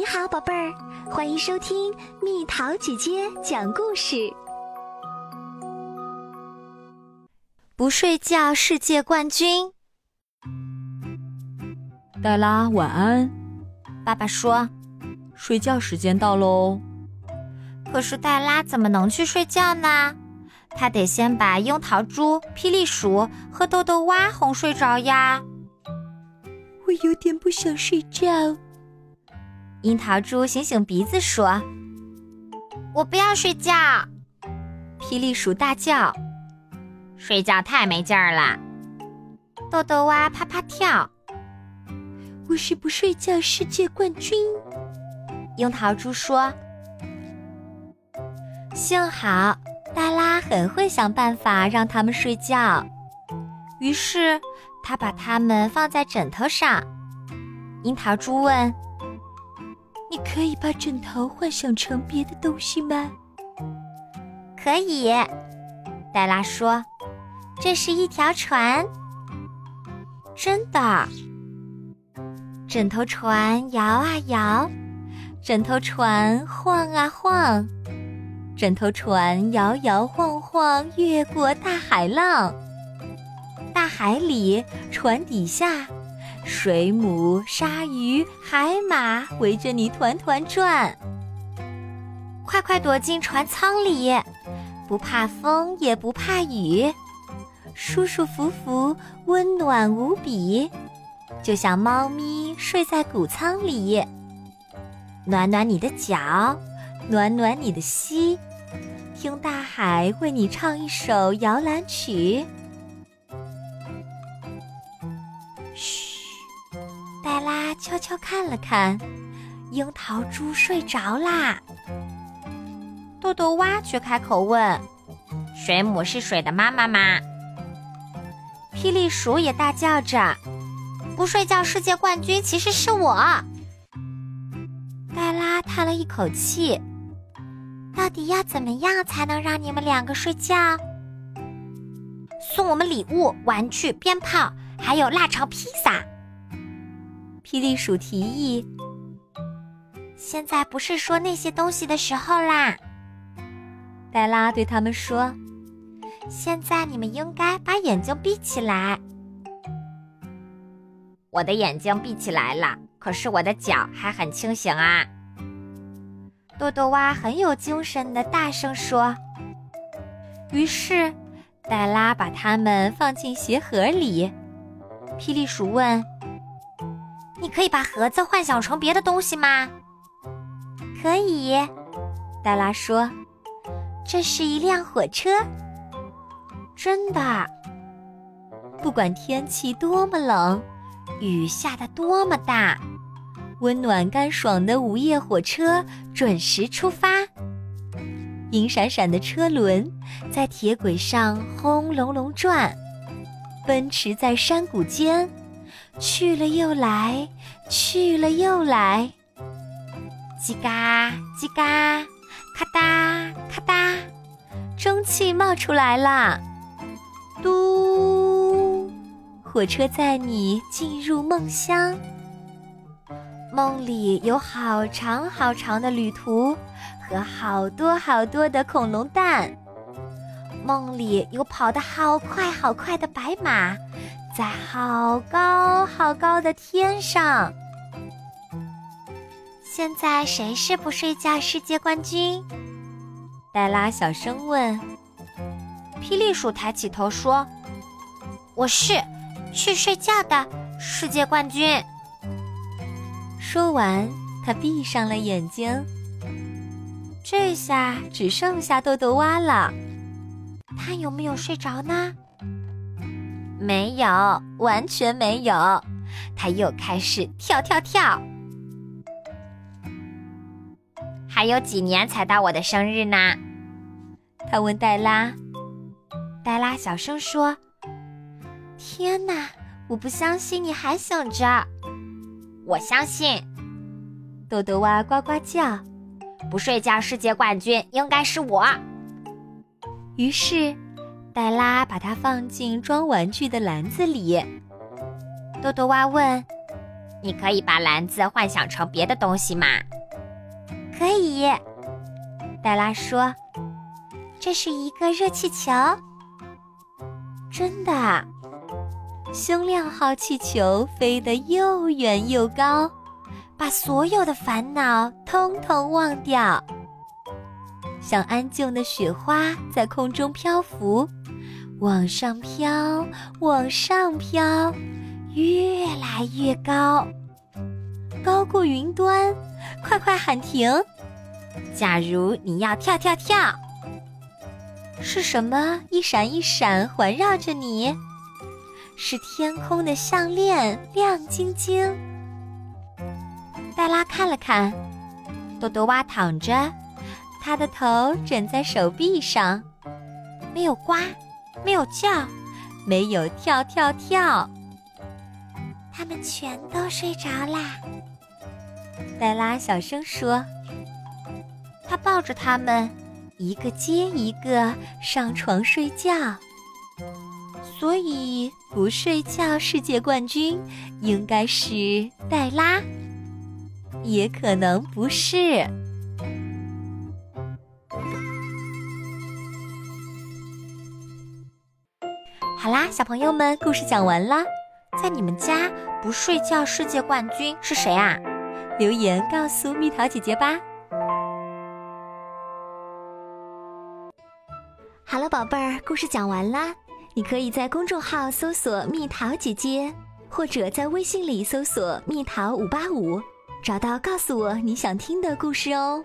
你好，宝贝儿，欢迎收听蜜桃姐姐讲故事。不睡觉世界冠军，黛拉晚安。爸爸说：“睡觉时间到喽。”可是黛拉怎么能去睡觉呢？她得先把樱桃猪、霹雳鼠和豆豆蛙哄睡着呀。我有点不想睡觉。樱桃猪醒醒鼻子说：“我不要睡觉。”霹雳鼠大叫：“睡觉太没劲儿了。”豆豆蛙啪啪跳：“我是不睡觉世界冠军。”樱桃猪说：“幸好黛拉很会想办法让他们睡觉。”于是他把它们放在枕头上。樱桃猪问。你可以把枕头幻想成别的东西吗？可以，黛拉说：“这是一条船。”真的，枕头船摇啊摇，枕头船晃啊晃，枕头船摇摇晃晃越过大海浪。大海里，船底下。水母、鲨鱼、海马围着你团团转，快快躲进船舱里，不怕风也不怕雨，舒舒服服，温暖无比，就像猫咪睡在谷仓里。暖暖你的脚，暖暖你的膝，听大海为你唱一首摇篮曲。拉悄悄看了看，樱桃猪睡着啦。豆豆蛙却开口问：“水母是水的妈妈吗？”霹雳鼠也大叫着：“不睡觉世界冠军其实是我。”黛拉叹了一口气：“到底要怎么样才能让你们两个睡觉？送我们礼物、玩具、鞭炮，还有腊肠披萨。”霹雳鼠提议：“现在不是说那些东西的时候啦。”黛拉对他们说：“现在你们应该把眼睛闭起来。”我的眼睛闭起来了，可是我的脚还很清醒啊！豆豆蛙很有精神的大声说。于是，黛拉把它们放进鞋盒里。霹雳鼠问。你可以把盒子幻想成别的东西吗？可以，黛拉说：“这是一辆火车。”真的，不管天气多么冷，雨下的多么大，温暖干爽的午夜火车准时出发。银闪闪的车轮在铁轨上轰隆隆转，奔驰在山谷间。去了又来，去了又来，叽嘎叽嘎，咔哒咔哒，蒸汽冒出来了。嘟，火车载你进入梦乡。梦里有好长好长的旅途和好多好多的恐龙蛋。梦里有跑得好快好快的白马。在好高好高的天上，现在谁是不睡觉世界冠军？黛拉小声问。霹雳鼠抬起头说：“我是去睡觉的世界冠军。”说完，他闭上了眼睛。这下只剩下豆豆蛙了，他有没有睡着呢？没有，完全没有。他又开始跳跳跳。还有几年才到我的生日呢？他问黛拉。黛拉小声说：“天哪，我不相信你还醒着。”我相信。豆豆蛙呱呱叫。不睡觉世界冠军应该是我。于是。黛拉把它放进装玩具的篮子里。豆豆蛙问：“你可以把篮子幻想成别的东西吗？可以。黛拉说：“这是一个热气球。”真的，星亮号气球飞得又远又高，把所有的烦恼通通忘掉，像安静的雪花在空中漂浮，往上飘，往上飘，越来越高，高过云端。快快喊停！假如你要跳跳跳。是什么一闪一闪环绕着你？是天空的项链，亮晶晶。黛拉看了看，多多蛙躺着，他的头枕在手臂上，没有呱，没有叫，没有跳跳跳。他们全都睡着啦。黛拉小声说：“他抱着他们。”一个接一个上床睡觉，所以不睡觉世界冠军应该是黛拉，也可能不是。好啦，小朋友们，故事讲完了。在你们家不睡觉世界冠军是谁啊？留言告诉蜜桃姐姐吧。好了，宝贝儿，故事讲完啦。你可以在公众号搜索“蜜桃姐姐”，或者在微信里搜索“蜜桃五八五”，找到告诉我你想听的故事哦。